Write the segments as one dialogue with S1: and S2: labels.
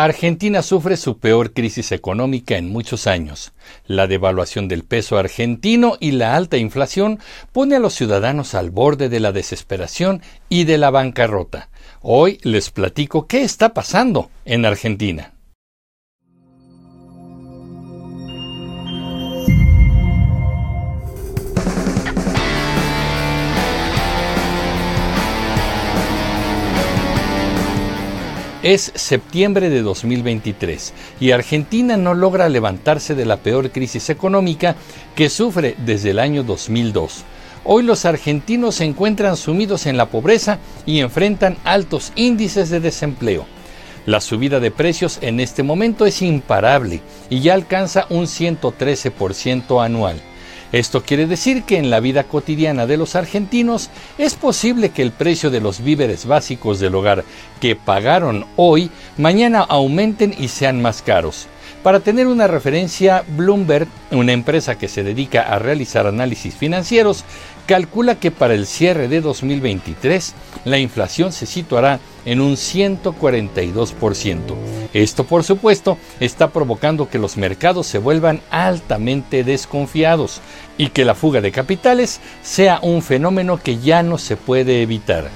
S1: Argentina sufre su peor crisis económica en muchos años. La devaluación del peso argentino y la alta inflación pone a los ciudadanos al borde de la desesperación y de la bancarrota. Hoy les platico qué está pasando en Argentina. Es septiembre de 2023 y Argentina no logra levantarse de la peor crisis económica que sufre desde el año 2002. Hoy los argentinos se encuentran sumidos en la pobreza y enfrentan altos índices de desempleo. La subida de precios en este momento es imparable y ya alcanza un 113% anual. Esto quiere decir que en la vida cotidiana de los argentinos es posible que el precio de los víveres básicos del hogar que pagaron hoy mañana aumenten y sean más caros. Para tener una referencia, Bloomberg, una empresa que se dedica a realizar análisis financieros, calcula que para el cierre de 2023 la inflación se situará en un 142%. Esto, por supuesto, está provocando que los mercados se vuelvan altamente desconfiados y que la fuga de capitales sea un fenómeno que ya no se puede evitar.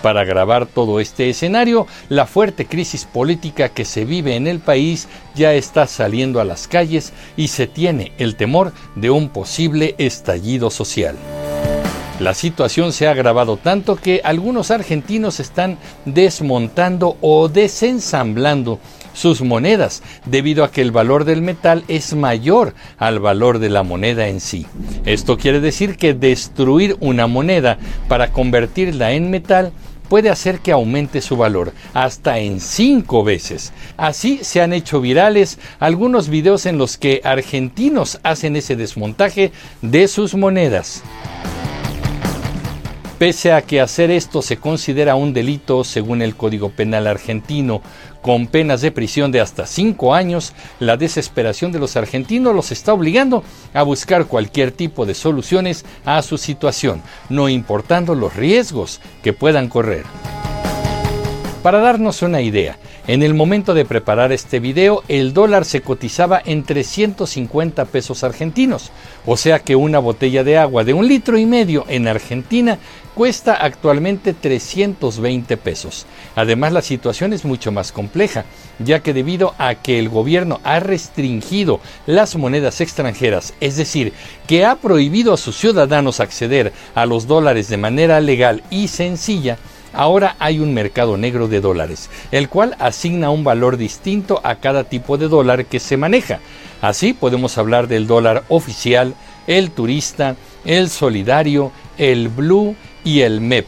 S1: Para agravar todo este escenario, la fuerte crisis política que se vive en el país ya está saliendo a las calles y se tiene el temor de un posible estallido social. La situación se ha agravado tanto que algunos argentinos están desmontando o desensamblando sus monedas debido a que el valor del metal es mayor al valor de la moneda en sí. Esto quiere decir que destruir una moneda para convertirla en metal puede hacer que aumente su valor hasta en cinco veces. Así se han hecho virales algunos videos en los que argentinos hacen ese desmontaje de sus monedas. Pese a que hacer esto se considera un delito según el Código Penal argentino, con penas de prisión de hasta cinco años, la desesperación de los argentinos los está obligando a buscar cualquier tipo de soluciones a su situación, no importando los riesgos que puedan correr. Para darnos una idea, en el momento de preparar este video, el dólar se cotizaba en 350 pesos argentinos, o sea que una botella de agua de un litro y medio en Argentina cuesta actualmente 320 pesos. Además, la situación es mucho más compleja, ya que debido a que el gobierno ha restringido las monedas extranjeras, es decir, que ha prohibido a sus ciudadanos acceder a los dólares de manera legal y sencilla, Ahora hay un mercado negro de dólares, el cual asigna un valor distinto a cada tipo de dólar que se maneja. Así podemos hablar del dólar oficial, el turista, el solidario, el blue y el MEP,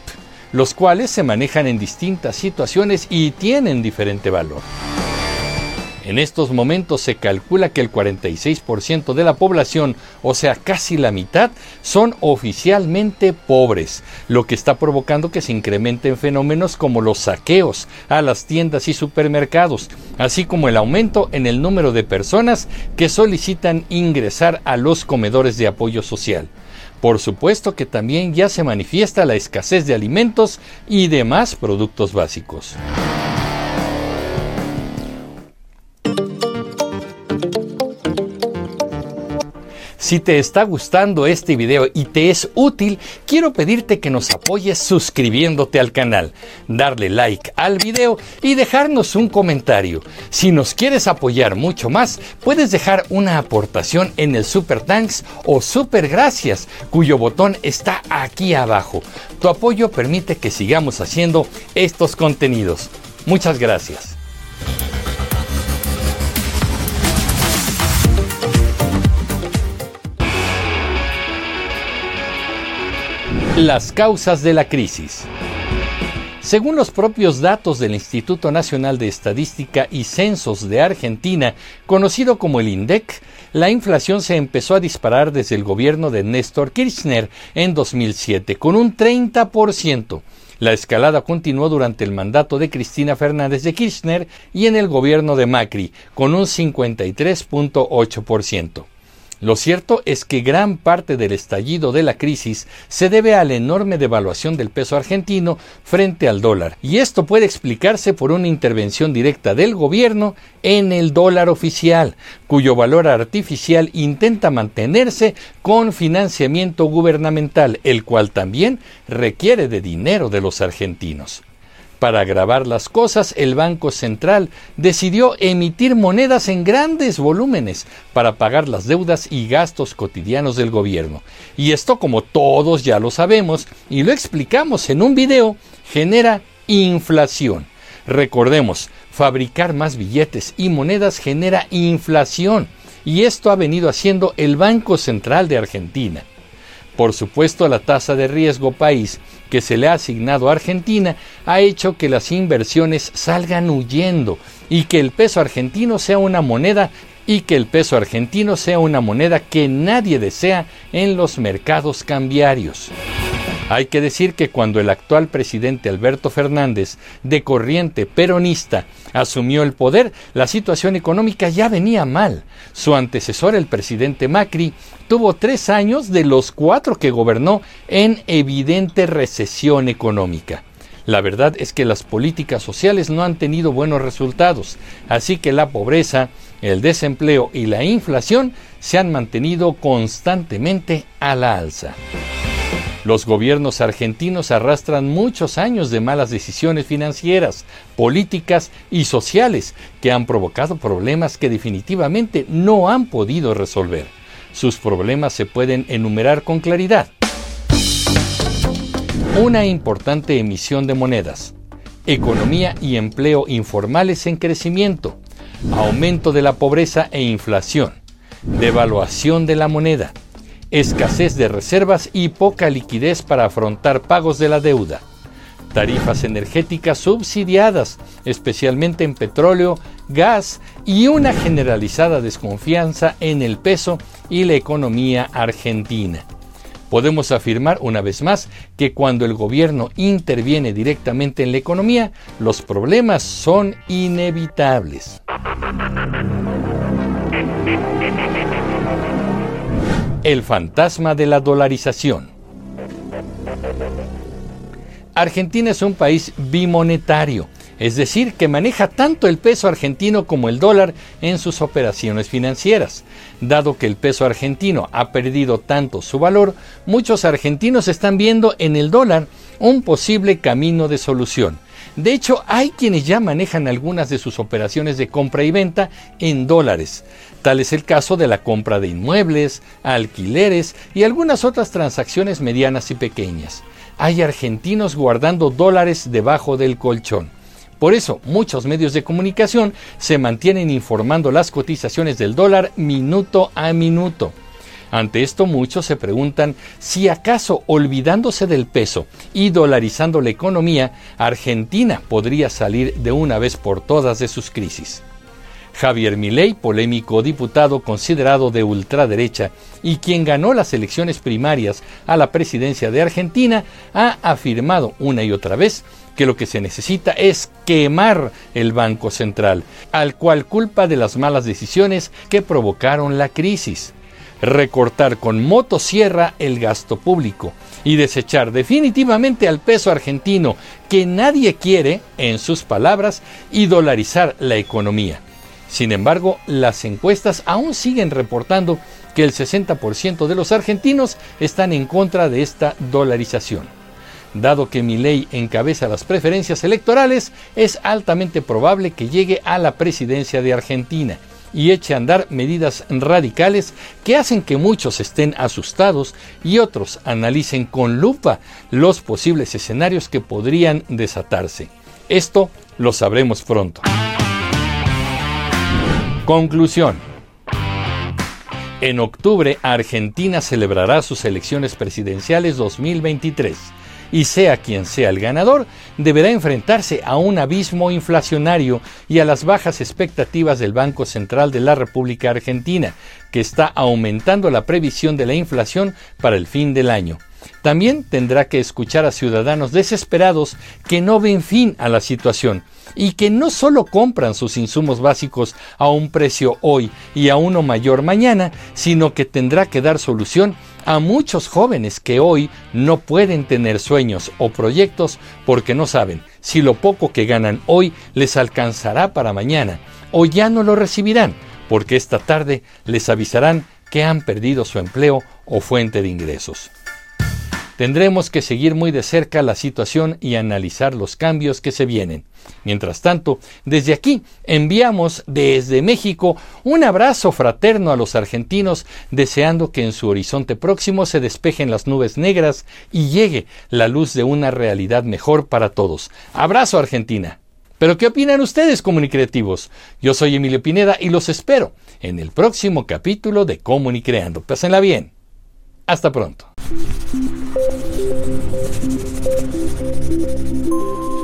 S1: los cuales se manejan en distintas situaciones y tienen diferente valor. En estos momentos se calcula que el 46% de la población, o sea, casi la mitad, son oficialmente pobres, lo que está provocando que se incrementen fenómenos como los saqueos a las tiendas y supermercados, así como el aumento en el número de personas que solicitan ingresar a los comedores de apoyo social. Por supuesto que también ya se manifiesta la escasez de alimentos y demás productos básicos. Si te está gustando este video y te es útil, quiero pedirte que nos apoyes suscribiéndote al canal, darle like al video y dejarnos un comentario. Si nos quieres apoyar mucho más, puedes dejar una aportación en el Super Thanks o Super Gracias, cuyo botón está aquí abajo. Tu apoyo permite que sigamos haciendo estos contenidos. Muchas gracias. Las causas de la crisis. Según los propios datos del Instituto Nacional de Estadística y Censos de Argentina, conocido como el INDEC, la inflación se empezó a disparar desde el gobierno de Néstor Kirchner en 2007, con un 30%. La escalada continuó durante el mandato de Cristina Fernández de Kirchner y en el gobierno de Macri, con un 53.8%. Lo cierto es que gran parte del estallido de la crisis se debe a la enorme devaluación del peso argentino frente al dólar, y esto puede explicarse por una intervención directa del gobierno en el dólar oficial, cuyo valor artificial intenta mantenerse con financiamiento gubernamental, el cual también requiere de dinero de los argentinos. Para agravar las cosas, el Banco Central decidió emitir monedas en grandes volúmenes para pagar las deudas y gastos cotidianos del gobierno. Y esto, como todos ya lo sabemos y lo explicamos en un video, genera inflación. Recordemos, fabricar más billetes y monedas genera inflación. Y esto ha venido haciendo el Banco Central de Argentina. Por supuesto, la tasa de riesgo país que se le ha asignado a Argentina ha hecho que las inversiones salgan huyendo y que el peso argentino sea una moneda y que el peso argentino sea una moneda que nadie desea en los mercados cambiarios. Hay que decir que cuando el actual presidente Alberto Fernández, de corriente peronista, asumió el poder, la situación económica ya venía mal. Su antecesor, el presidente Macri, tuvo tres años de los cuatro que gobernó en evidente recesión económica. La verdad es que las políticas sociales no han tenido buenos resultados, así que la pobreza, el desempleo y la inflación se han mantenido constantemente a la alza. Los gobiernos argentinos arrastran muchos años de malas decisiones financieras, políticas y sociales que han provocado problemas que definitivamente no han podido resolver. Sus problemas se pueden enumerar con claridad. Una importante emisión de monedas, economía y empleo informales en crecimiento, aumento de la pobreza e inflación, devaluación de la moneda, escasez de reservas y poca liquidez para afrontar pagos de la deuda, tarifas energéticas subsidiadas, especialmente en petróleo, gas y una generalizada desconfianza en el peso y la economía argentina. Podemos afirmar una vez más que cuando el gobierno interviene directamente en la economía, los problemas son inevitables. El fantasma de la dolarización. Argentina es un país bimonetario, es decir, que maneja tanto el peso argentino como el dólar en sus operaciones financieras. Dado que el peso argentino ha perdido tanto su valor, muchos argentinos están viendo en el dólar un posible camino de solución. De hecho, hay quienes ya manejan algunas de sus operaciones de compra y venta en dólares. Tal es el caso de la compra de inmuebles, alquileres y algunas otras transacciones medianas y pequeñas. Hay argentinos guardando dólares debajo del colchón. Por eso, muchos medios de comunicación se mantienen informando las cotizaciones del dólar minuto a minuto. Ante esto muchos se preguntan si acaso olvidándose del peso y dolarizando la economía, Argentina podría salir de una vez por todas de sus crisis. Javier Milei, polémico diputado considerado de ultraderecha y quien ganó las elecciones primarias a la presidencia de Argentina, ha afirmado una y otra vez que lo que se necesita es quemar el Banco Central, al cual culpa de las malas decisiones que provocaron la crisis recortar con motosierra el gasto público y desechar definitivamente al peso argentino que nadie quiere, en sus palabras, y dolarizar la economía. Sin embargo, las encuestas aún siguen reportando que el 60% de los argentinos están en contra de esta dolarización. Dado que ley encabeza las preferencias electorales, es altamente probable que llegue a la presidencia de Argentina y eche a andar medidas radicales que hacen que muchos estén asustados y otros analicen con lupa los posibles escenarios que podrían desatarse. Esto lo sabremos pronto. Conclusión. En octubre, Argentina celebrará sus elecciones presidenciales 2023 y sea quien sea el ganador, deberá enfrentarse a un abismo inflacionario y a las bajas expectativas del Banco Central de la República Argentina, que está aumentando la previsión de la inflación para el fin del año. También tendrá que escuchar a ciudadanos desesperados que no ven fin a la situación y que no solo compran sus insumos básicos a un precio hoy y a uno mayor mañana, sino que tendrá que dar solución a muchos jóvenes que hoy no pueden tener sueños o proyectos porque no saben si lo poco que ganan hoy les alcanzará para mañana o ya no lo recibirán porque esta tarde les avisarán que han perdido su empleo o fuente de ingresos. Tendremos que seguir muy de cerca la situación y analizar los cambios que se vienen. Mientras tanto, desde aquí enviamos desde México un abrazo fraterno a los argentinos, deseando que en su horizonte próximo se despejen las nubes negras y llegue la luz de una realidad mejor para todos. Abrazo Argentina. Pero ¿qué opinan ustedes, comunicreativos? Yo soy Emilio Pineda y los espero en el próximo capítulo de Comunicreando. Pásenla bien. Hasta pronto. Música